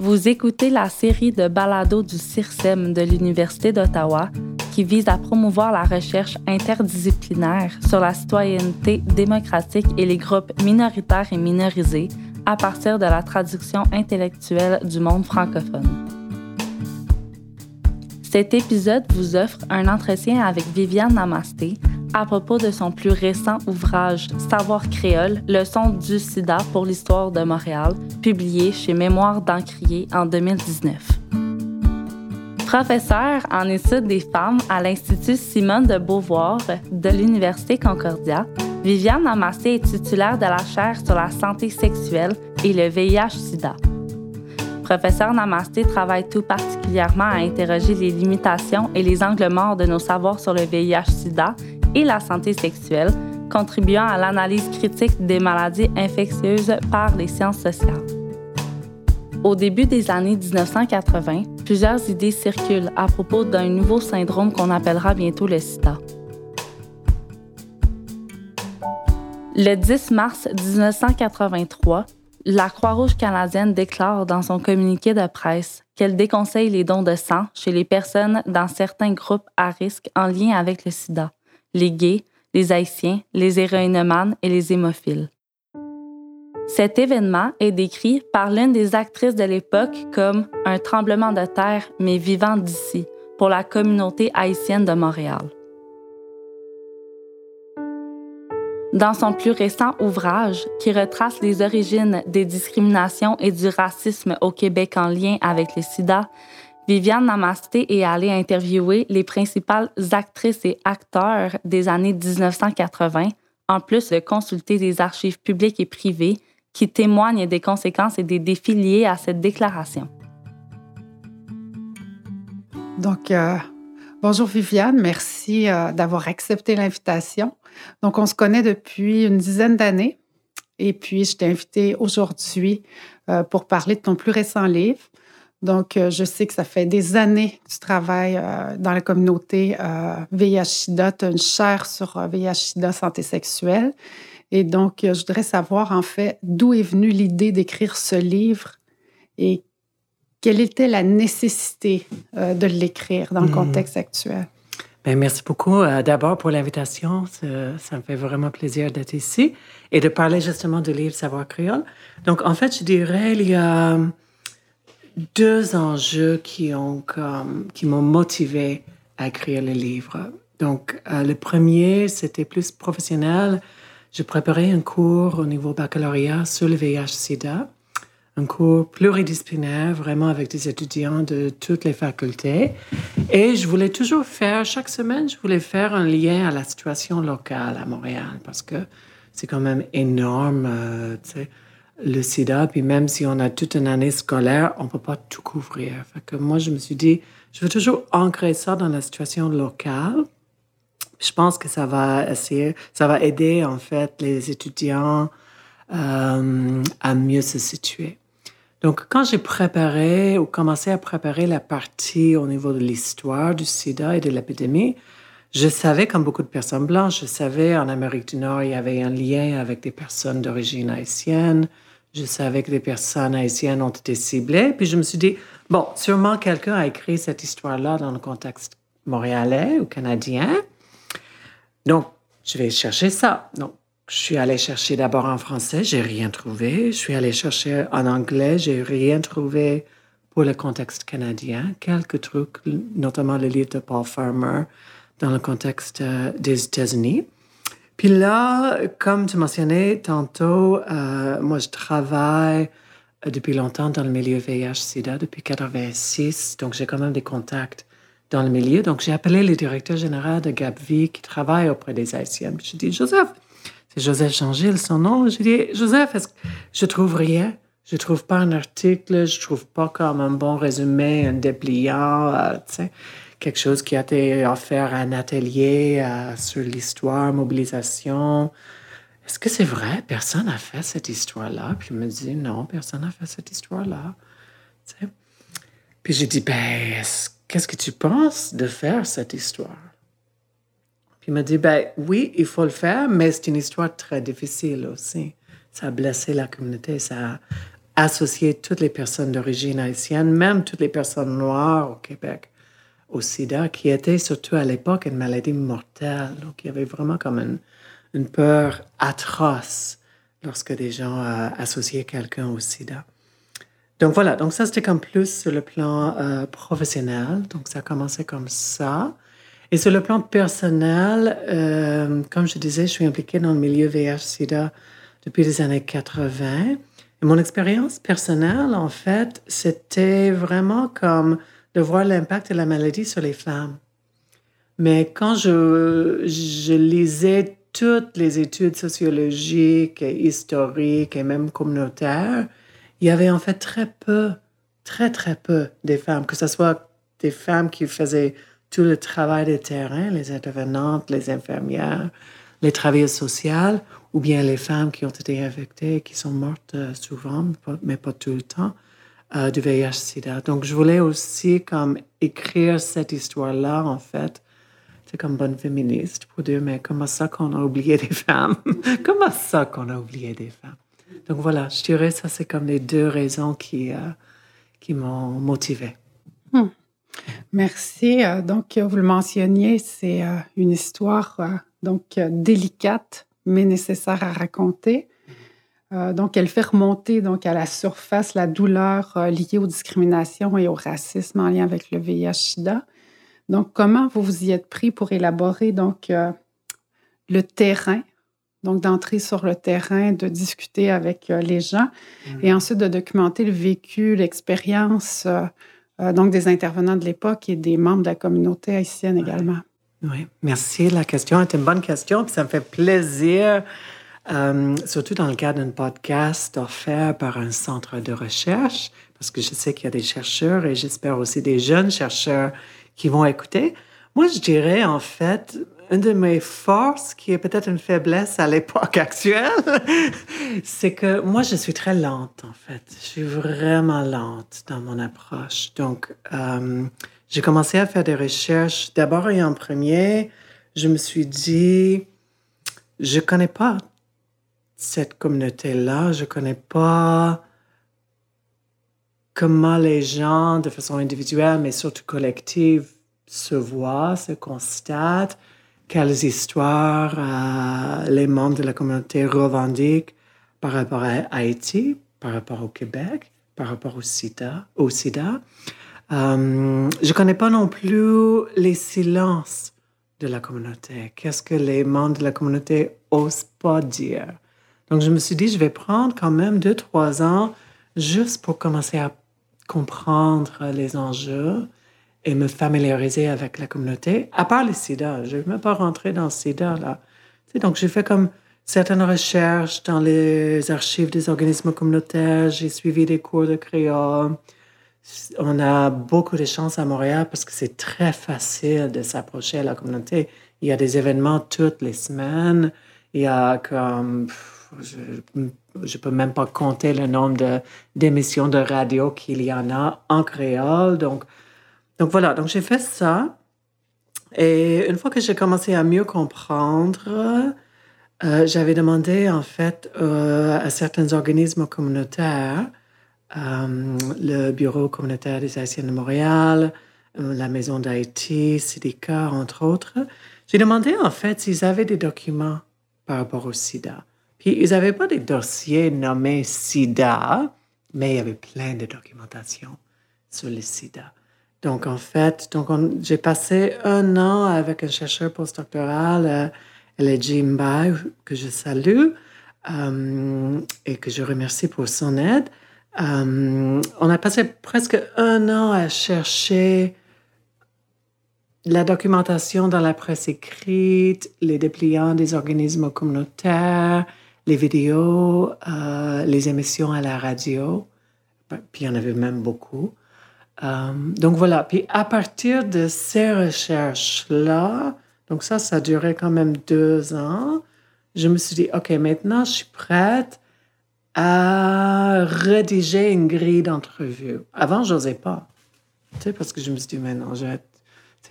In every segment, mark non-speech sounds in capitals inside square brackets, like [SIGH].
Vous écoutez la série de balados du CIRSEM de l'Université d'Ottawa qui vise à promouvoir la recherche interdisciplinaire sur la citoyenneté démocratique et les groupes minoritaires et minorisés à partir de la traduction intellectuelle du monde francophone. Cet épisode vous offre un entretien avec Viviane Namasté à propos de son plus récent ouvrage Savoir créole, leçon du sida pour l'histoire de Montréal, publié chez Mémoire d'Encrier en 2019. Professeure en études des femmes à l'Institut Simone de Beauvoir de l'Université Concordia, Viviane Amassé est titulaire de la chaire sur la santé sexuelle et le VIH-Sida. Professeur Namasté travaille tout particulièrement à interroger les limitations et les angles morts de nos savoirs sur le VIH-Sida et la santé sexuelle, contribuant à l'analyse critique des maladies infectieuses par les sciences sociales. Au début des années 1980, plusieurs idées circulent à propos d'un nouveau syndrome qu'on appellera bientôt le sida. Le 10 mars 1983, la Croix-Rouge canadienne déclare dans son communiqué de presse qu'elle déconseille les dons de sang chez les personnes dans certains groupes à risque en lien avec le sida, les gays, les haïtiens, les héroïnomanes et les hémophiles. Cet événement est décrit par l'une des actrices de l'époque comme un tremblement de terre, mais vivant d'ici, pour la communauté haïtienne de Montréal. Dans son plus récent ouvrage, qui retrace les origines des discriminations et du racisme au Québec en lien avec le sida, Viviane Namasté est allée interviewer les principales actrices et acteurs des années 1980, en plus de consulter des archives publiques et privées qui témoignent des conséquences et des défis liés à cette déclaration. Donc, euh, bonjour Viviane, merci euh, d'avoir accepté l'invitation. Donc, on se connaît depuis une dizaine d'années et puis je t'ai invité aujourd'hui euh, pour parler de ton plus récent livre. Donc, je sais que ça fait des années que tu travailles dans la communauté VIH-Sida. Tu as une chaire sur VIH-Sida santé sexuelle. Et donc, euh, je voudrais savoir, en fait, d'où est venue l'idée d'écrire ce livre et quelle était la nécessité euh, de l'écrire dans le hmm. contexte actuel? Bien, merci beaucoup euh, d'abord pour l'invitation. Ça, me fait vraiment plaisir d'être ici et de parler justement du livre Savoir créole. Donc, en fait, je dirais, il y a deux enjeux qui ont qui m'ont motivé à écrire le livre. Donc, le premier, c'était plus professionnel. Je préparais un cours au niveau baccalauréat sur le VIH-Sida, un cours pluridisciplinaire, vraiment avec des étudiants de toutes les facultés. Et je voulais toujours faire, chaque semaine, je voulais faire un lien à la situation locale à Montréal, parce que c'est quand même énorme, euh, le sida. Puis même si on a toute une année scolaire, on ne peut pas tout couvrir. Fait moi, je me suis dit, je veux toujours ancrer ça dans la situation locale. Je pense que ça va essayer, ça va aider en fait les étudiants euh, à mieux se situer. Donc, quand j'ai préparé ou commencé à préparer la partie au niveau de l'histoire du sida et de l'épidémie, je savais, comme beaucoup de personnes blanches, je savais en Amérique du Nord, il y avait un lien avec des personnes d'origine haïtienne. Je savais que des personnes haïtiennes ont été ciblées. Puis je me suis dit, bon, sûrement quelqu'un a écrit cette histoire-là dans le contexte montréalais ou canadien. Donc, je vais chercher ça. Donc, je suis allée chercher d'abord en français, j'ai rien trouvé. Je suis allée chercher en anglais, j'ai rien trouvé pour le contexte canadien. Quelques trucs, notamment le livre de Paul Farmer dans le contexte euh, des États-Unis. Puis là, comme tu mentionnais tantôt, euh, moi, je travaille euh, depuis longtemps dans le milieu VIH-Sida, depuis 86, donc j'ai quand même des contacts dans le milieu. Donc, j'ai appelé le directeur général de Gapvi qui travaille auprès des Haïtiennes. Je dis, Joseph, c'est Joseph Changil, son nom. Je dis, Joseph, est-ce que je trouve rien? Je trouve pas un article, je trouve pas comme un bon résumé, un dépliant, euh, tu sais, quelque chose qui a été offert à un atelier sur l'histoire, mobilisation. Est-ce que c'est vrai? Personne n'a fait cette histoire-là. Puis il me dit, non, personne n'a fait cette histoire-là. Puis j'ai dit, ben, est-ce qu'est-ce que tu penses de faire cette histoire? Puis il m'a dit, ben oui, il faut le faire, mais c'est une histoire très difficile aussi. Ça a blessé la communauté, ça a associer toutes les personnes d'origine haïtienne, même toutes les personnes noires au Québec, au sida, qui était surtout à l'époque une maladie mortelle. Donc, il y avait vraiment comme une, une peur atroce lorsque des gens euh, associaient quelqu'un au sida. Donc voilà, donc ça c'était comme plus sur le plan euh, professionnel, donc ça a commencé comme ça. Et sur le plan personnel, euh, comme je disais, je suis impliquée dans le milieu VIH-Sida depuis les années 80. Et mon expérience personnelle, en fait, c'était vraiment comme de voir l'impact de la maladie sur les femmes. Mais quand je, lisais toutes les études sociologiques, historiques et même communautaires, il y avait en fait très peu, très très peu des femmes, que ce soit des femmes qui faisaient tout le travail de terrain, les intervenantes, les infirmières, les travailleurs sociaux, ou bien les femmes qui ont été infectées, qui sont mortes euh, souvent, mais pas tout le temps, euh, du VIH-Sida. Donc, je voulais aussi comme écrire cette histoire-là, en fait. C'est comme bonne féministe pour dire, mais comment ça qu'on a oublié des femmes? [LAUGHS] comment ça qu'on a oublié des femmes? Donc voilà, je dirais ça, c'est comme les deux raisons qui, euh, qui m'ont motivée. Hmm. Merci. Euh, donc, vous le mentionniez, c'est une histoire donc délicate, mais nécessaire à raconter. Donc, elle fait remonter donc à la surface la douleur liée aux discriminations et au racisme en lien avec le VIH/SIDA. Donc, comment vous vous y êtes pris pour élaborer donc le terrain donc d'entrer sur le terrain, de discuter avec euh, les gens mmh. et ensuite de documenter le vécu, l'expérience euh, euh, donc des intervenants de l'époque et des membres de la communauté haïtienne également. Oui, merci. La question est une bonne question, puis ça me fait plaisir, surtout dans le cadre d'un podcast offert par un centre de recherche, parce que je sais qu'il y a des chercheurs et j'espère aussi des jeunes chercheurs qui vont écouter. Moi, je dirais en fait, une de mes forces, qui est peut-être une faiblesse à l'époque actuelle, [LAUGHS] c'est que moi, je suis très lente, en fait. Je suis vraiment lente dans mon approche. Donc, euh, j'ai commencé à faire des recherches. D'abord et en premier, je me suis dit, je connais pas cette communauté-là, je connais pas comment les gens, de façon individuelle, mais surtout collective, se voient, se constatent quelles histoires euh, les membres de la communauté revendiquent par rapport à Haïti, par rapport au Québec, par rapport au SIDA. Au SIDA. Euh, je ne connais pas non plus les silences de la communauté. Qu'est-ce que les membres de la communauté osent pas dire? Donc, je me suis dit, je vais prendre quand même deux, trois ans juste pour commencer à comprendre les enjeux et me familiariser avec la communauté, à part le sida. Je ne vais même pas rentrer dans le sida, là. donc, j'ai fait comme certaines recherches dans les archives des organismes communautaires, j'ai suivi des cours de créole. On a beaucoup de chance à Montréal parce que c'est très facile de s'approcher à la communauté. Il y a des événements toutes les semaines. Il y a comme... Je ne peux même pas compter le nombre d'émissions de, radio qu'il y en a en créole. Donc, donc voilà, donc j'ai fait ça. Et une fois que j'ai commencé à mieux comprendre, euh, j'avais demandé en fait euh, à certains organismes communautaires, euh, le Bureau communautaire des Haïtiens de Montréal, la Maison d'Haïti, Sidica, entre autres, j'ai demandé en fait s'ils avaient des documents par rapport au sida. Puis ils n'avaient pas des dossiers nommés sida, mais il y avait plein de documentation sur le sida. Donc, en fait, donc j'ai passé un an avec un chercheur postdoctoral, euh, L.J. Mbai, que je salue euh, et que je remercie pour son aide. Euh, on a passé presque un an à chercher la documentation dans la presse écrite, les dépliants des organismes communautaires, les vidéos, euh, les émissions à la radio. Puis il y en avait même beaucoup. Euh, donc voilà, puis à partir de ces recherches-là, donc ça, ça duré quand même deux ans, je me suis dit, OK, maintenant je suis prête à rédiger une grille d'entrevue. Avant, je n'osais pas, tu sais, parce que je me suis dit, mais non, je,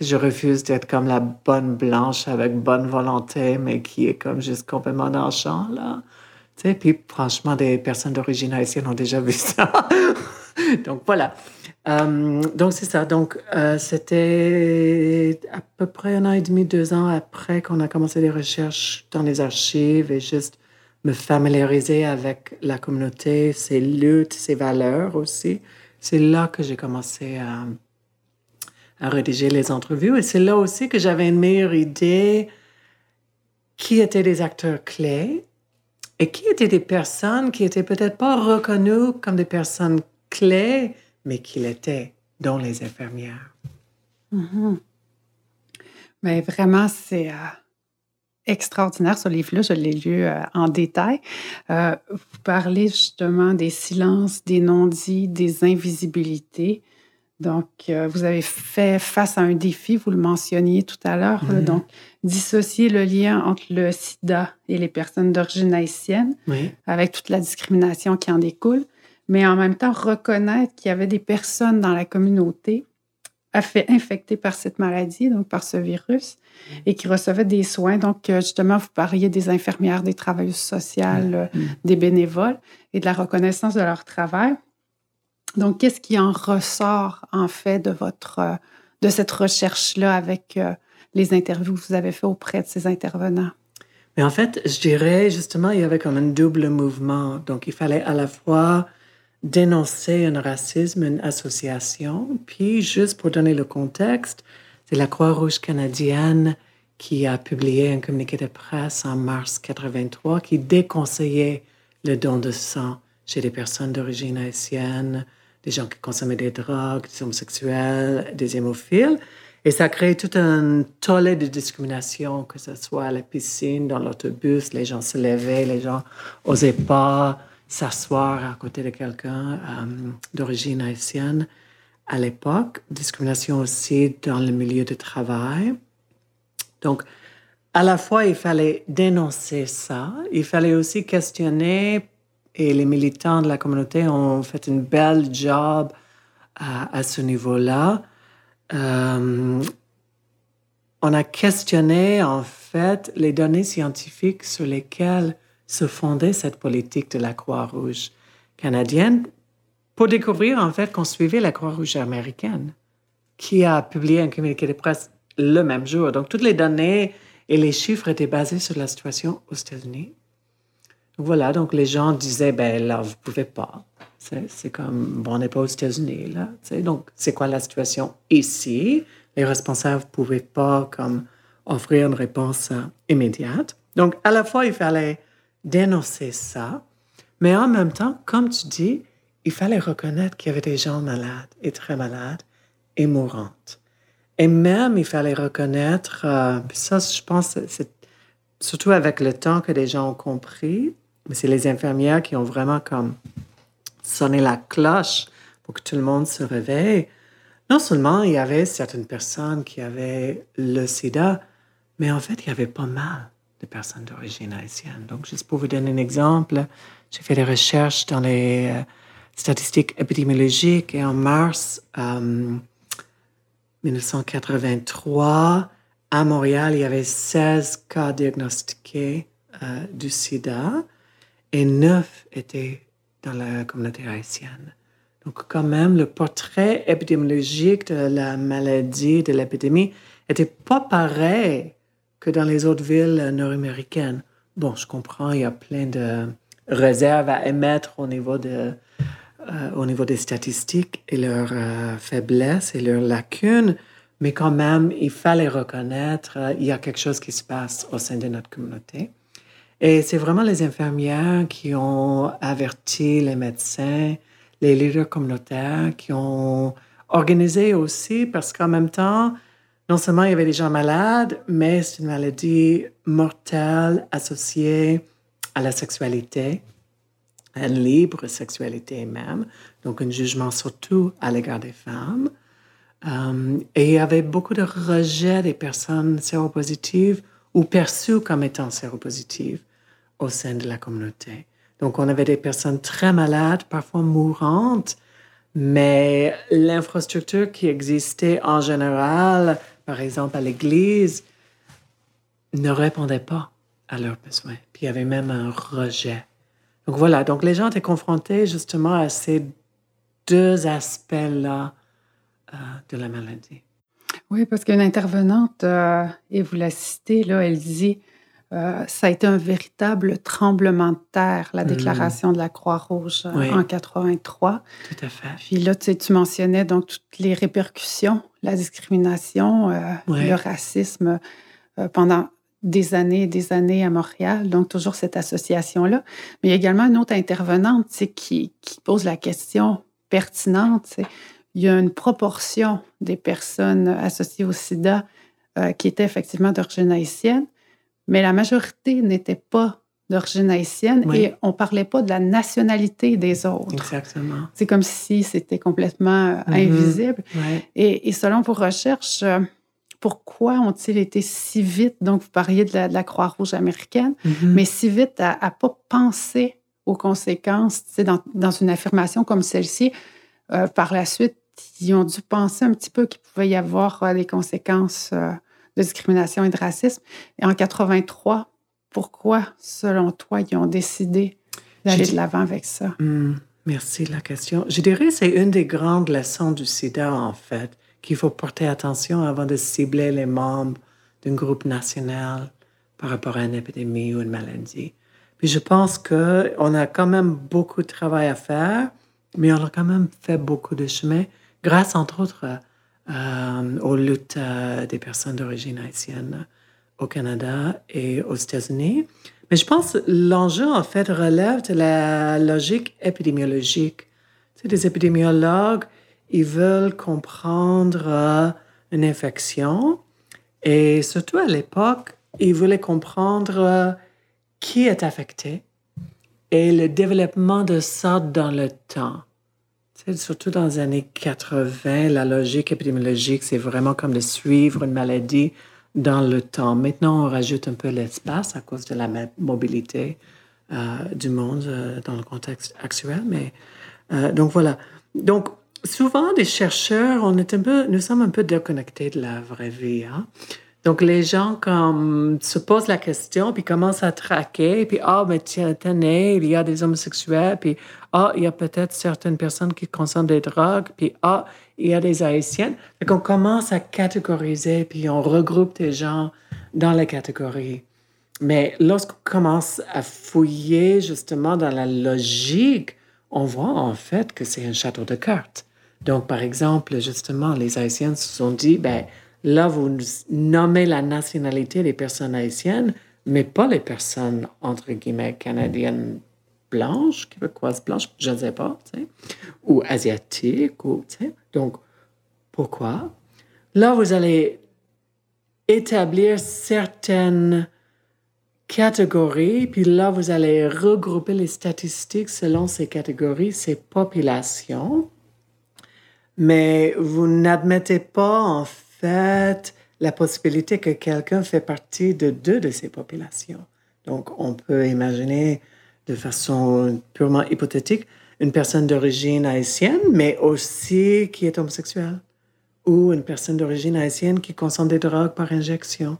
je refuse d'être comme la bonne blanche avec bonne volonté, mais qui est comme juste complètement dans le champ, là. Tu sais, puis franchement, des personnes d'origine haïtienne ont déjà vu ça. [LAUGHS] donc voilà. Euh, donc c'est ça. Donc euh, c'était à peu près un an et demi, deux ans après qu'on a commencé les recherches dans les archives et juste me familiariser avec la communauté, ses luttes, ses valeurs aussi. C'est là que j'ai commencé à, à rédiger les entrevues et c'est là aussi que j'avais une meilleure idée qui étaient des acteurs clés et qui étaient des personnes qui étaient peut-être pas reconnues comme des personnes clés, mais qui l'étaient, dont les infirmières. Mm-hmm. Mais vraiment, c'est euh, extraordinaire ce livre-là. Je l'ai lu euh, en détail. Euh, vous parlez justement des silences, des non-dits, des invisibilités. Donc, euh, vous avez fait face à un défi, vous le mentionniez tout à l'heure, Mhm. donc dissocier le lien entre le sida et les personnes d'origine haïtienne, Oui. avec toute la discrimination qui en découle, mais en même temps reconnaître qu'il y avait des personnes dans la communauté infectées par cette maladie, donc par ce virus, et qui recevaient des soins. Donc, euh, justement, vous parliez des infirmières, des travailleuses sociales, euh, des bénévoles et de la reconnaissance de leur travail. Donc, qu'est-ce qui en ressort, en fait, de, votre, euh, de cette recherche-là avec euh, les interviews que vous avez faites auprès de ces intervenants? Mais en fait, je dirais justement, il y avait comme un double mouvement. Donc, il fallait à la fois dénoncer un racisme, une association, puis juste pour donner le contexte, c'est la Croix-Rouge canadienne qui a publié un communiqué de presse en mars 83 qui déconseillait le don de sang chez des personnes d'origine haïtienne, des gens qui consommaient des drogues, des homosexuels, des hémophiles. Et ça a créé tout un tollé de discrimination, que ce soit à la piscine, dans l'autobus, les gens se levaient, les gens n'osaient pas s'asseoir à côté de quelqu'un euh, d'origine haïtienne à l'époque. Discrimination aussi dans le milieu de travail. Donc, à la fois, il fallait dénoncer ça, il fallait aussi questionner, et les militants de la communauté ont fait une belle job à, ce niveau-là. Euh, on a questionné, en fait, les données scientifiques sur lesquelles se fondait cette politique de la Croix-Rouge canadienne pour découvrir, en fait, qu'on suivait la Croix-Rouge américaine, qui a publié un communiqué de presse le même jour. Donc, toutes les données et les chiffres étaient basés sur la situation aux États-Unis. Voilà, donc les gens disaient, ben là, vous pouvez pas. C'est comme, bon, on n'est pas aux États-Unis, là. Donc, c'est quoi la situation ici? Les responsables ne pouvaient pas, comme, offrir une réponse euh, immédiate. Donc, à la fois, il fallait dénoncer ça, mais en même temps, comme tu dis, il fallait reconnaître qu'il y avait des gens malades et très malades et mourantes. Et même, il fallait reconnaître, euh, ça, je pense, c'est surtout avec le temps que les gens ont compris, mais c'est les infirmières qui ont vraiment comme sonné la cloche pour que tout le monde se réveille. Non seulement il y avait certaines personnes qui avaient le sida, mais en fait, il y avait pas mal de personnes d'origine haïtienne. Donc, juste pour vous donner un exemple, j'ai fait des recherches dans les euh, statistiques épidémiologiques et en mars euh, 1983, à Montréal, il y avait 16 cas diagnostiqués euh, du sida et 9 étaient dans la communauté haïtienne. Donc, quand même, le portrait épidémiologique de la maladie, de l'épidémie, n'était pas pareil que dans les autres villes nord-américaines. Bon, je comprends, il y a plein de réserves à émettre au niveau, euh, au niveau des statistiques et leurs euh, faiblesses et leurs lacunes, mais quand même, il fallait reconnaître euh, il y a quelque chose qui se passe au sein de notre communauté. Et c'est vraiment les infirmières qui ont averti les médecins, les leaders communautaires, qui ont organisé aussi, parce qu'en même temps, non seulement il y avait des gens malades, mais c'est une maladie mortelle associée à la sexualité, à une libre sexualité même, donc un jugement surtout à l'égard des femmes. Euh, et il y avait beaucoup de rejet des personnes séropositives ou perçues comme étant séropositives au sein de la communauté. Donc, on avait des personnes très malades, parfois mourantes, mais l'infrastructure qui existait en général, par exemple à l'église, ne répondait pas à leurs besoins. Puis il y avait même un rejet Donc voilà, donc les gens étaient confrontés justement à ces deux aspects-là euh, de la maladie. Oui, parce qu'une intervenante, euh, et vous la citez, là, elle dit euh, ça a été un véritable tremblement de terre, la mm. déclaration de la Croix-Rouge en 83. Tout à fait. Puis là, tu, sais, tu mentionnais donc toutes les répercussions, la discrimination, le racisme pendant des années et des années à Montréal, donc toujours cette association-là. Mais il y a également une autre intervenante qui, qui pose la question pertinente. Il y a une proportion des personnes associées au sida euh, qui étaient effectivement d'origine haïtienne, mais la majorité n'était pas d'origine haïtienne et on ne parlait pas de la nationalité des autres. Exactement. C'est comme si c'était complètement euh, mm-hmm. invisible. Et, selon vos recherches, euh, pourquoi ont-ils été si vite, donc vous parliez de la, Croix-Rouge américaine, mm-hmm. mais si vite à ne pas penser aux conséquences, dans, dans une affirmation comme celle-ci, par la suite, ils ont dû penser un petit peu qu'il pouvait y avoir euh, des conséquences euh, de discrimination et de racisme. Et en 83, pourquoi, selon toi, ils ont décidé d'aller de l'avant avec ça? Hmm, merci de la question. Je dirais que c'est une des grandes leçons du sida, en fait, qu'il faut porter attention avant de cibler les membres d'un groupe national par rapport à une épidémie ou une maladie. Puis je pense qu'on a quand même beaucoup de travail à faire, mais on a quand même fait beaucoup de chemin grâce entre autres euh, aux luttes euh, des personnes d'origine haïtienne au Canada et aux États-Unis. Mais je pense que l'enjeu, en fait, relève de la logique épidémiologique. Tu des épidémiologues, ils veulent comprendre euh, une infection et surtout à l'époque, ils voulaient comprendre qui est affecté et le développement de ça dans le temps surtout dans les années 80, la logique épidémiologique, c'est vraiment comme de suivre une maladie dans le temps. Maintenant, on rajoute un peu l'espace à cause de la mobilité euh, du monde euh, dans le contexte actuel. Mais euh, donc voilà. Donc souvent, les chercheurs, on est un peu, nous sommes un peu déconnectés de la vraie vie. Hein? Donc, les gens comme, se posent la question, puis commencent à traquer, puis ah, mais tiens, tenez, il y a des homosexuels, puis ah, il y a peut-être certaines personnes qui consomment des drogues, puis ah, il y a des haïtiennes. Donc, on commence à catégoriser, puis on regroupe des gens dans les catégories. Mais lorsqu'on commence à fouiller justement dans la logique, on voit en fait que c'est un château de cartes. Donc, par exemple, justement, les Haïtiennes se sont dit, ben, Là, vous nommez la nationalité des personnes haïtiennes, mais pas les personnes, entre guillemets, canadiennes blanches, québécoises blanches, je ne sais pas, ou asiatiques, ou, Donc, pourquoi? Là, vous allez établir certaines catégories, puis là, vous allez regrouper les statistiques selon ces catégories, ces populations, mais vous n'admettez pas, en fait, fait la possibilité que quelqu'un fait partie de deux de ces populations. Donc, on peut imaginer de façon purement hypothétique une personne d'origine haïtienne, mais aussi qui est homosexuelle, ou une personne d'origine haïtienne qui consomme des drogues par injection.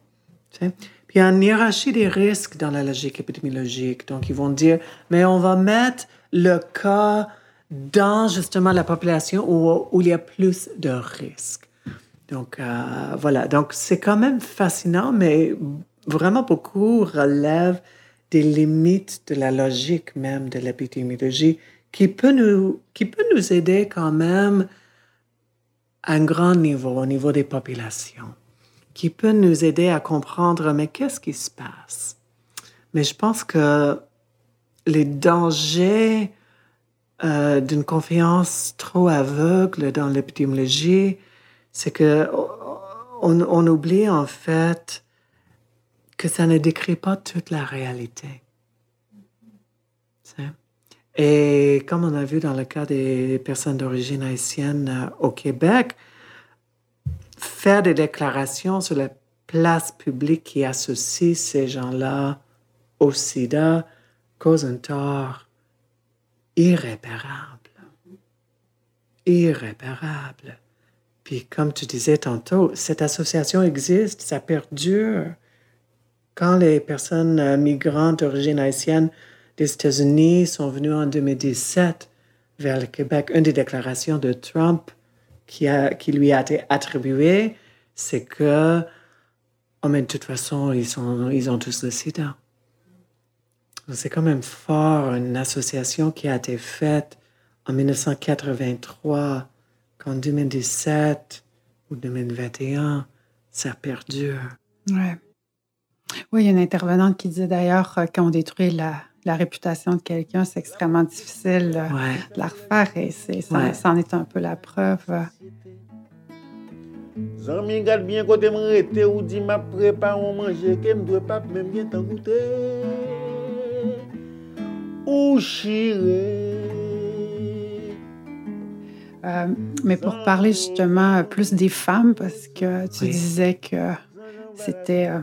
Puis il hiérarchie des risques dans la logique épidémiologique. Donc, ils vont dire, mais on va mettre le cas dans justement la population où, où il y a plus de risques. Donc, euh, voilà. Donc, c'est quand même fascinant, mais vraiment beaucoup relève des limites de la logique même de l'épidémiologie qui peut nous, qui peut nous aider quand même à un grand niveau, au niveau des populations, qui peut nous aider à comprendre, mais qu'est-ce qui se passe? Mais je pense que les dangers euh, d'une confiance trop aveugle dans l'épidémiologie, c'est que on, oublie en fait que ça ne décrit pas toute la réalité. Et comme on a vu dans le cas des personnes d'origine haïtienne euh, au Québec, faire des déclarations sur la place publique qui associe ces gens-là au sida cause un tort irréparable. Irréparable. Puis comme tu disais tantôt, cette association existe, ça perdure. Quand les personnes euh, migrantes d'origine haïtienne des États-Unis sont venus en 2017 vers le Québec. Une des déclarations de Trump qui, a, qui lui a été attribuée, c'est que, oh, mais de toute façon, ils, sont, ils ont tous le sida. C'est quand même fort, une association qui a été faite en 1983, qu'en 2017 ou 2021, ça perdure. Ouais. Oui, il y a une intervenante qui disait d'ailleurs euh, quand on détruit la, la réputation de quelqu'un, c'est extrêmement difficile euh, de la refaire et c'est, ça, ça, en est un peu la preuve. Zami gade bien kote mwen rete ou di ma prepa ou manje ke m dwe pap men bien tan goute Ou chire euh, mais pour parler justement plus des femmes, parce que tu oui. disais que c'était euh,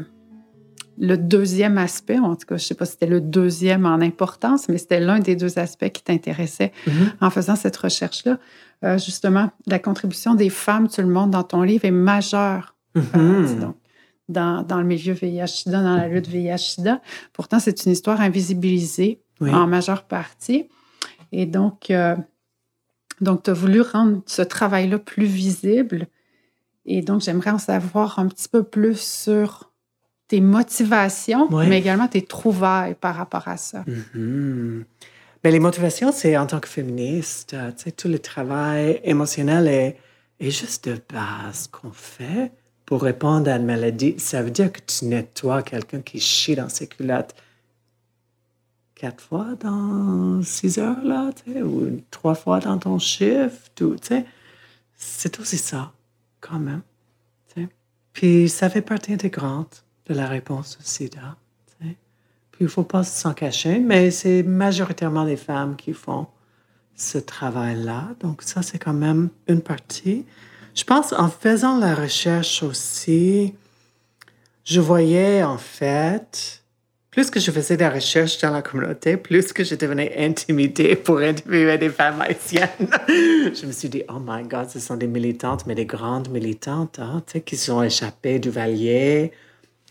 le deuxième aspect, en tout cas, je ne sais pas si c'était le deuxième en importance, mais c'était l'un des deux aspects qui t'intéressait mm -hmm. en faisant cette recherche-là. Euh, justement, la contribution des femmes, tout le monde, dans ton livre est majeure. Mm -hmm. euh, donc, dans, dans, le milieu VIH-Sida, dans la lutte VIH-Sida. Pourtant, c'est une histoire invisibilisée oui. en majeure partie. Et donc, euh, donc tu as voulu rendre ce travail-là plus visible. Et donc, j'aimerais en savoir un petit peu plus sur tes motivations, ouais. mais également tes trouvailles par rapport à ça. Mm -hmm. Bien, les motivations, c'est en tant que féministe, euh, tu sais, tout le travail émotionnel est, est juste de base qu'on fait pour répondre à une maladie. Ça veut dire que tu nettoies quelqu'un qui chie dans ses culottes quatre fois dans six heures, là, ou trois fois dans ton shift, ou. C'est aussi ça, quand même. Tu sais. Puis ça fait partie intégrante de la réponse au sida. Puis il ne faut pas s'en cacher, mais c'est majoritairement les femmes qui font ce travail-là. Donc ça, c'est quand même une partie. Je pense en faisant la recherche aussi, je voyais en fait, plus que je faisais de la recherche dans la communauté, plus que je devenais intimidée pour interviewer des femmes haïtiennes. [LAUGHS] je me suis dit, oh my God, ce sont des militantes, mais des grandes militantes, hein, qui sont échappées du Valier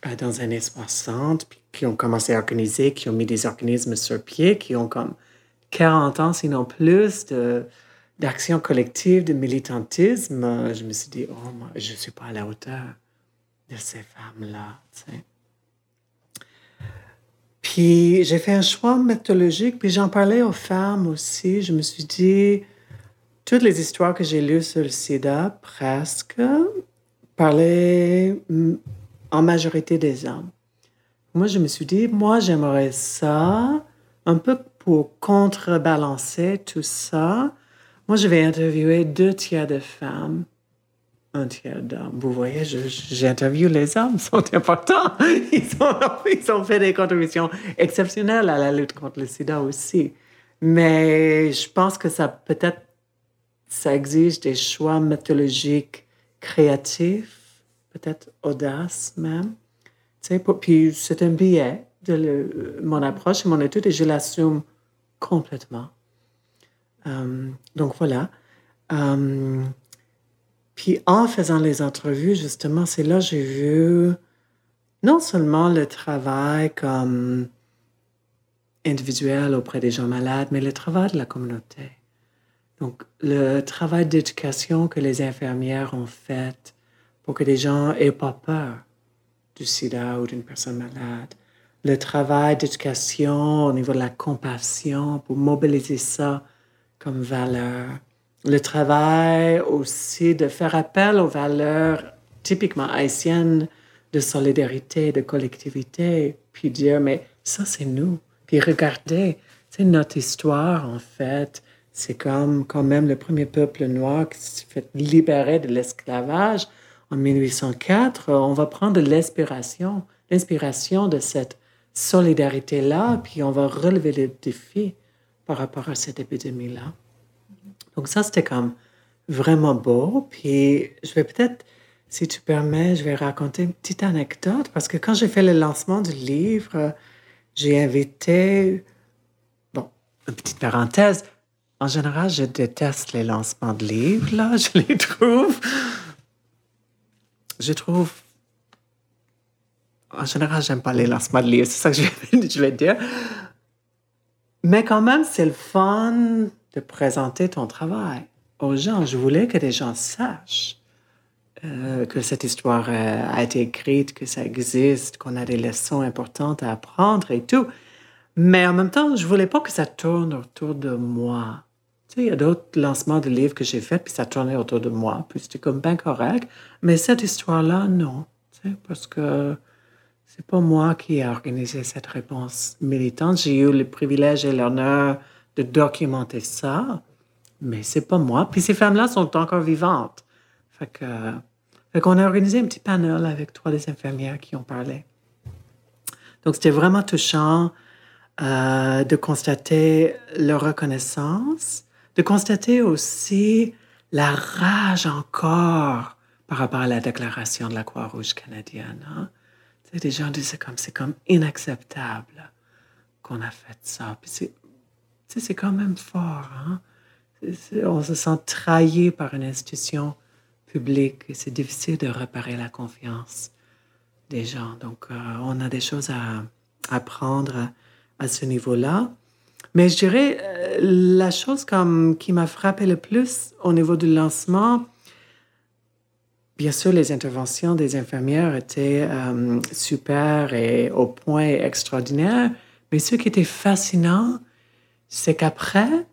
euh, dans les années 60, puis qui ont commencé à organiser, qui ont mis des organismes sur pied, qui ont comme 40 ans, sinon plus, de, d'action collective, de militantisme, je me suis dit, oh, moi, je ne suis pas à la hauteur de ces femmes-là. Tu sais. Puis j'ai fait un choix méthodologique, puis j'en parlais aux femmes aussi. Je me suis dit, toutes les histoires que j'ai lues sur le sida, presque, parlaient en majorité des hommes. Moi, je me suis dit, moi, j'aimerais ça, un peu pour contrebalancer tout ça. Moi, je vais interviewer deux tiers de femmes, un tiers d'hommes. Vous voyez, j'interviewe les hommes, ils sont importants. [LAUGHS] Ils ont, ils ont fait des contributions exceptionnelles à la lutte contre le sida aussi. Mais je pense que ça peut-être, ça exige des choix méthodologiques créatifs, peut-être audaces même. Pour, puis c'est un billet de mon approche et mon étude et je l'assume complètement. Um, donc voilà. Um, puis en faisant les entrevues, justement, c'est là que j'ai vu non seulement le travail comme individuel auprès des gens malades, mais le travail de la communauté. Donc, le travail d'éducation que les infirmières ont fait pour que les gens aient pas peur du sida ou d'une personne malade. Le travail d'éducation au niveau de la compassion pour mobiliser ça comme valeur. Le travail aussi de faire appel aux valeurs typiquement haïtiennes de solidarité, de collectivité, puis dire, mais ça c'est nous. Puis regardez, c'est notre histoire en fait. C'est comme quand même le premier peuple noir qui s'est fait libérer de l'esclavage en 1804, on va prendre l'inspiration, l'inspiration de cette solidarité-là, puis on va relever les défis par rapport à cette épidémie-là. Donc ça, c'était comme vraiment beau. Puis je vais peut-être, si tu permets, je vais raconter une petite anecdote, parce que quand j'ai fait le lancement du livre, j'ai invité, bon, une petite parenthèse, en général, je déteste les lancements de livres, là, [LAUGHS] je les trouve je trouve. En général, j'aime pas les lancements de livres, c'est ça que je vais, [LAUGHS] je dire. Mais quand même, c'est le fun de présenter ton travail aux gens. Je voulais que les gens sachent euh, que cette histoire euh, a été écrite, que ça existe, qu'on a des leçons importantes à apprendre et tout. Mais en même temps, je voulais pas que ça tourne autour de moi. Tu sais, il y a d'autres lancements de livres que j'ai faits, puis ça tournait autour de moi, puis c'était comme bien correct. Mais cette histoire-là, non. Tu sais, parce que c'est pas moi qui ai organisé cette réponse militante. J'ai eu le privilège et l'honneur de documenter ça, mais c'est pas moi. Puis ces femmes-là sont encore vivantes. Fait que fait qu'on a organisé un petit panel avec trois des infirmières qui ont parlé. Donc, c'était vraiment touchant euh, de constater leur reconnaissance, de constater aussi la rage encore par rapport à la déclaration de la Croix-Rouge canadienne. Hein? des gens disaient comme c'est comme inacceptable qu'on a fait ça. Puis c'est quand même fort. Hein? on se sent trahi par une institution public et c'est difficile de réparer la confiance des gens. Donc, euh, on a des choses à apprendre à, ce niveau-là. Mais je dirais, euh, la chose comme, qui m'a frappé le plus au niveau du lancement, bien sûr, les interventions des infirmières étaient euh, super et au point extraordinaire. Mais ce qui était fascinant, c'est qu'après,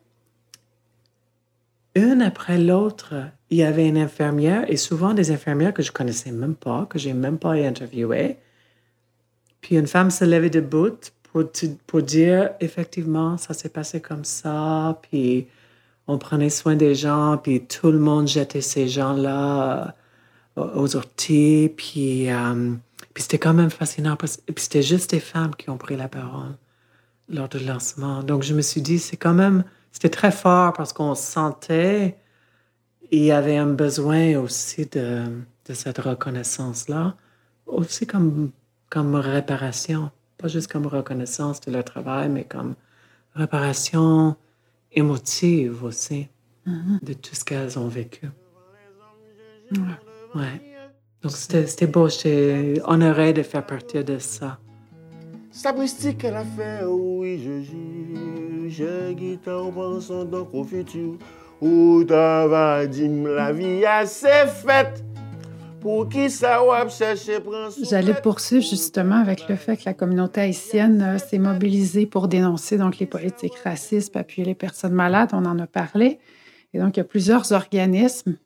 une après l'autre, il y avait une infirmière, et souvent des infirmières que je connaissais même pas, que j'ai même pas interviewées. Puis une femme se levait debout pour, pour dire, effectivement, ça s'est passé comme ça, puis on prenait soin des gens, puis tout le monde jetait ces gens-là euh, aux orties, puis, euh, puis c'était quand même fascinant, puis c'était juste des femmes qui ont pris la parole lors du lancement. Donc je me suis dit, c'est quand même, c'était très fort parce qu'on sentait il y avait un besoin aussi de, de cette reconnaissance-là, aussi comme, comme réparation, pas juste comme reconnaissance de leur travail, mais comme réparation émotive aussi mm-hmm. de tout ce qu'elles ont vécu. Ouais. Donc c'était beau, j'étais honorée de faire partie de ça. Qu'elle a fait, oui, je juge, guitare pensant dans le futur. Ou la vie faite. Pour qui ça J'allais poursuivre justement avec le fait que la communauté haïtienne euh, s'est mobilisée pour dénoncer donc les politiques racistes, appuyer les personnes malades, on en a parlé. Et donc, il y a plusieurs organismes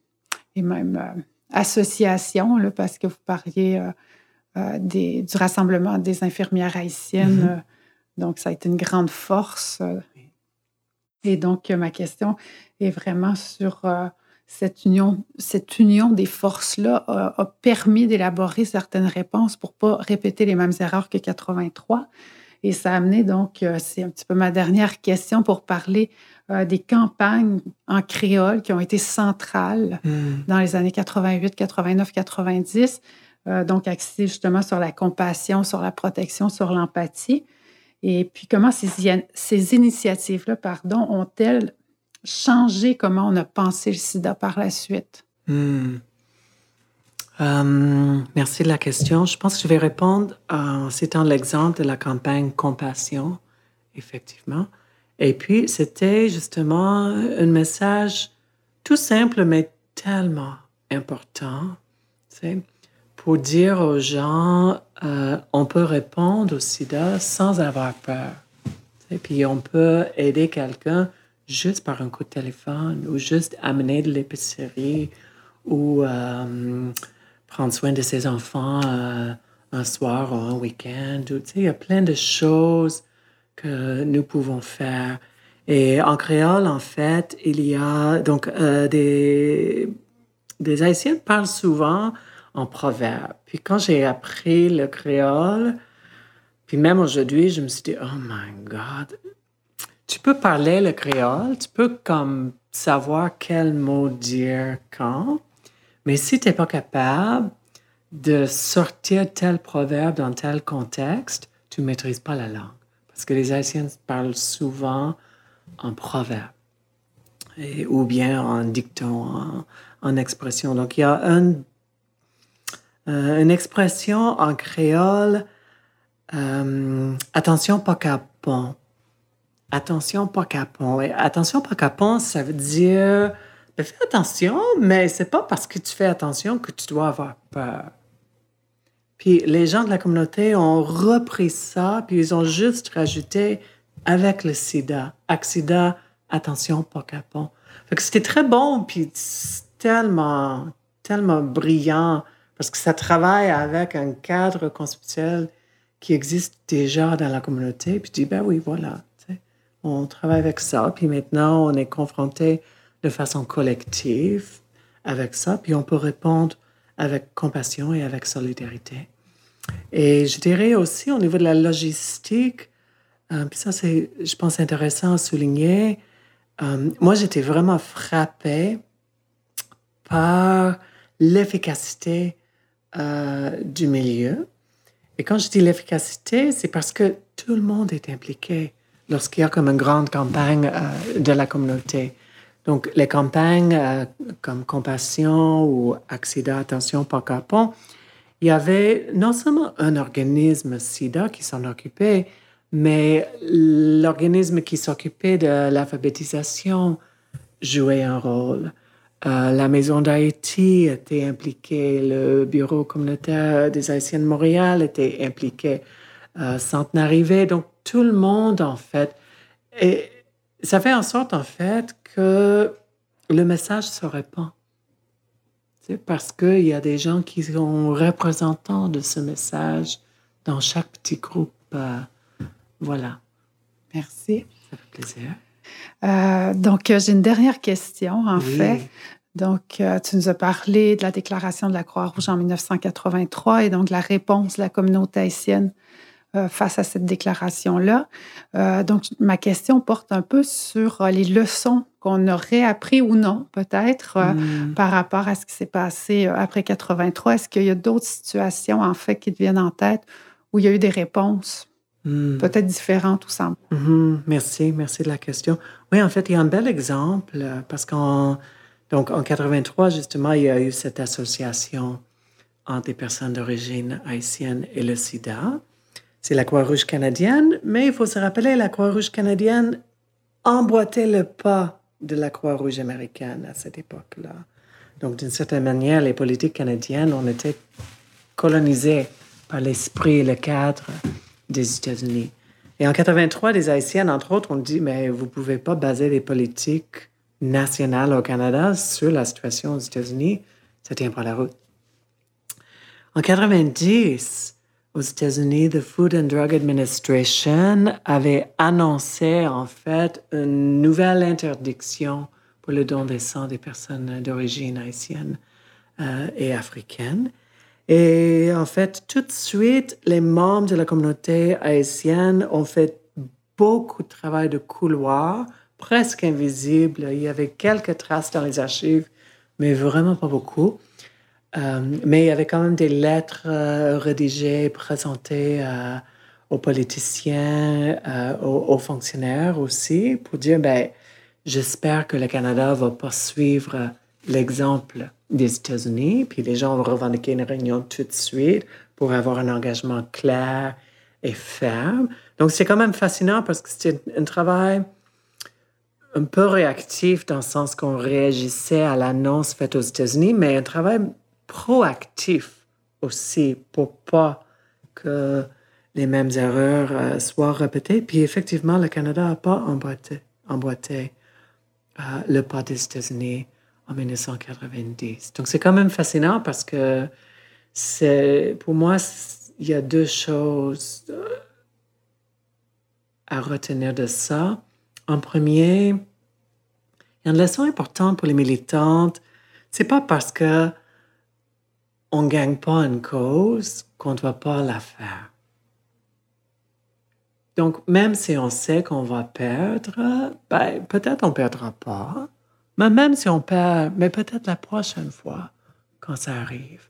et même euh, associations, là, parce que vous parliez euh, des, du rassemblement des infirmières haïtiennes. Mm-hmm. donc, ça a été une grande force. Et donc, ma question est vraiment sur euh, cette union, cette union des forces-là a, permis d'élaborer certaines réponses pour pas répéter les mêmes erreurs que 83. Et ça a amené donc, euh, c'est un petit peu ma dernière question pour parler euh, des campagnes en créole qui ont été centrales hmm. dans les années 88, 89, 90. Donc, axées justement sur la compassion, sur la protection, sur l'empathie. Et puis, comment ces, ces initiatives-là, pardon, ont-elles changé comment on a pensé le sida par la suite? Hmm. Euh, merci de la question. Je pense que je vais répondre en citant l'exemple de la campagne Compassion, effectivement. Et puis, c'était justement un message tout simple, mais tellement important, pour dire aux gens, euh, on peut répondre au sida sans avoir peur. Et puis, on peut aider quelqu'un juste par un coup de téléphone ou juste amener de l'épicerie ou euh, prendre soin de ses enfants euh, un soir ou un week-end. il y a plein de choses que nous pouvons faire. Et en créole, en fait, il y a donc des, des Haïtiens parlent souvent en proverbe. Puis quand j'ai appris le créole, puis même aujourd'hui, je me suis dit, oh my God, tu peux parler le créole, tu peux comme savoir quel mot dire quand, mais si tu n'es pas capable de sortir tel proverbe dans tel contexte, tu ne maîtrises pas la langue. Parce que les Haïtiens parlent souvent en proverbe, ou bien en dicton, en, expression. Donc il y a un, euh, une expression en créole, euh, attention pas bon attention pas capon. Attention pas capon, ça veut dire ben, fais attention, mais c'est pas parce que tu fais attention que tu dois avoir peur. Puis les gens de la communauté ont repris ça, puis ils ont juste rajouté avec le sida, accident, attention, pas capon. Fait que c'était très bon, puis tellement, tellement brillant, parce que ça travaille avec un cadre conceptuel qui existe déjà dans la communauté. Puis tu dis, ben oui, voilà, on travaille avec ça, puis maintenant on est confronté de façon collective avec ça, puis on peut répondre avec compassion et avec solidarité. Et je dirais aussi au niveau de la logistique, euh, puis ça c'est, je pense, intéressant à souligner, euh, moi j'étais vraiment frappée par l'efficacité euh, du milieu. Et quand je dis l'efficacité, c'est parce que tout le monde est impliqué lorsqu'il y a comme une grande campagne de la communauté. Donc, les campagnes euh, comme Compassion ou Accident, Attention, pas capon, il y avait non seulement un organisme SIDA qui s'en occupait, mais l'organisme qui s'occupait de l'alphabétisation jouait un rôle. Euh, la Maison d'Haïti était impliquée, le Bureau communautaire des Haïtiens de Montréal était impliqué, euh, Centenaire donc tout le monde en fait. Et ça fait en sorte en fait que le message se répand. C'est parce qu'il y a des gens qui sont représentants de ce message dans chaque petit groupe. Euh, voilà. Merci. Ça fait plaisir. Euh, donc, j'ai une dernière question, en fait. Donc, tu nous as parlé de la déclaration de la Croix-Rouge en 1983 et donc la réponse de la communauté haïtienne euh, face à cette déclaration-là. Euh, donc, ma question porte un peu sur euh, les leçons qu'on aurait appris ou non, peut-être, hmm. par rapport à ce qui s'est passé après 83. Est-ce qu'il y a d'autres situations, en fait, qui te viennent en tête où il y a eu des réponses hmm. peut-être différentes ou simples? Hmm. Merci, merci de la question. Oui, en fait, il y a un bel exemple parce qu'en donc, en 83, justement, il y a eu cette association entre les personnes d'origine haïtienne et le sida c'est la Croix-Rouge canadienne, mais il faut se rappeler, la Croix-Rouge canadienne emboîtait le pas de la Croix-Rouge américaine à cette époque-là. Donc, d'une certaine manière, les politiques canadiennes ont été colonisées par l'esprit et le cadre des États-Unis. Et en 83, les Haïtiennes, entre autres, ont dit, mais vous ne pouvez pas baser les politiques nationales au Canada sur la situation aux États-Unis. Ça tient pas la route. En 90, aux États-Unis, the Food and Drug Administration avait annoncé en fait une nouvelle interdiction pour le don de sang des personnes d'origine haïtienne euh, et africaine. Et en fait, tout de suite, les membres de la communauté haïtienne ont fait beaucoup de travail de couloir, presque invisible. Il y avait quelques traces dans les archives, mais vraiment pas beaucoup. Euh, mais il y avait quand même des lettres euh, rédigées, présentées euh, aux politiciens, aux, fonctionnaires aussi, pour dire, ben, j'espère que le Canada va poursuivre l'exemple des États-Unis, puis les gens vont revendiquer une réunion tout de suite pour avoir un engagement clair et ferme. Donc, c'est quand même fascinant parce que c'était un travail un peu réactif dans le sens qu'on réagissait à l'annonce faite aux États-Unis, mais un travail proactif aussi pour pas que les mêmes erreurs euh, soient répétées. Puis effectivement, le Canada n'a pas emboîté, euh, le pas des États-Unis en 1990. Donc c'est quand même fascinant parce que c'est, pour moi, il y a deux choses euh, à retenir de ça. En premier, il y a une leçon importante pour les militantes. C'est pas parce que on ne gagne pas une cause qu'on ne doit pas la faire. Donc, même si on sait qu'on va perdre, ben, peut-être on ne perdra pas. Mais même si on perd, mais peut-être la prochaine fois, quand ça arrive,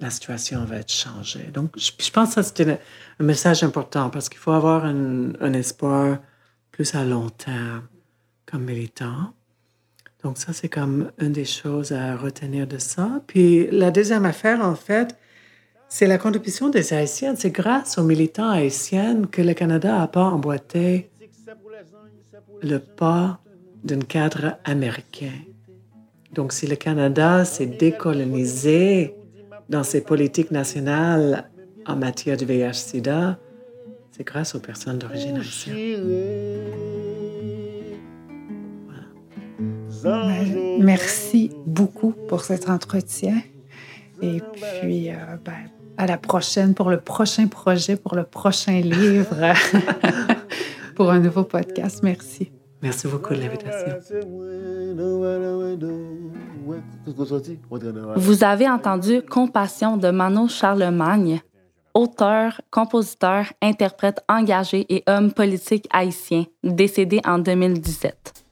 la situation va être changée. Donc, je, pense que c'est un, message important parce qu'il faut avoir un, un espoir plus à long terme comme militant. Donc ça, c'est comme une des choses à retenir de ça. Puis la deuxième affaire, en fait, c'est la contribution des Haïtiens. C'est grâce aux militants haïtiens que le Canada n'a pas emboîté le pas d'un cadre américain. Donc, si le Canada s'est décolonisé dans ses politiques nationales en matière de VIH-Sida, c'est grâce aux personnes d'origine haïtienne. Merci beaucoup pour cet entretien. Et puis, euh, ben, à la prochaine pour le prochain projet, pour le prochain livre, [LAUGHS] pour un nouveau podcast. Merci. Merci beaucoup de l'invitation. Vous avez entendu Compassion de Mano Charlemagne, auteur, compositeur, interprète engagé et homme politique haïtien, décédé en 2017.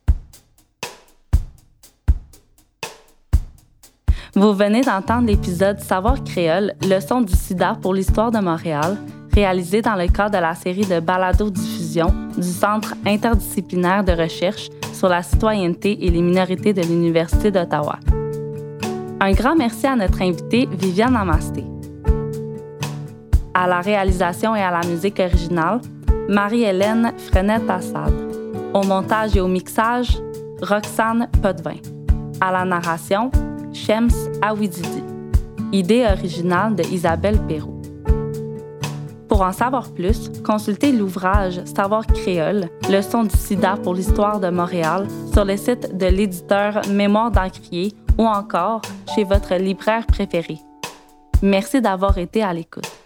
Vous venez d'entendre l'épisode Savoir créole, leçon du sida pour l'histoire de Montréal, réalisé dans le cadre de la série de balado-diffusion du Centre interdisciplinaire de recherche sur la citoyenneté et les minorités de l'Université d'Ottawa. Un grand merci à notre invitée Viviane Amasté. À la réalisation et à la musique originale, Marie-Hélène Frenette-Assad. Au montage et au mixage, Roxane Potvin. À la narration, Shems Awididi. Idée originale de Isabelle Perrault. Pour en savoir plus, consultez l'ouvrage Savoir créole, leçon du sida pour l'histoire de Montréal sur le site de l'éditeur Mémoire d'Encrier ou encore chez votre libraire préféré. Merci d'avoir été à l'écoute.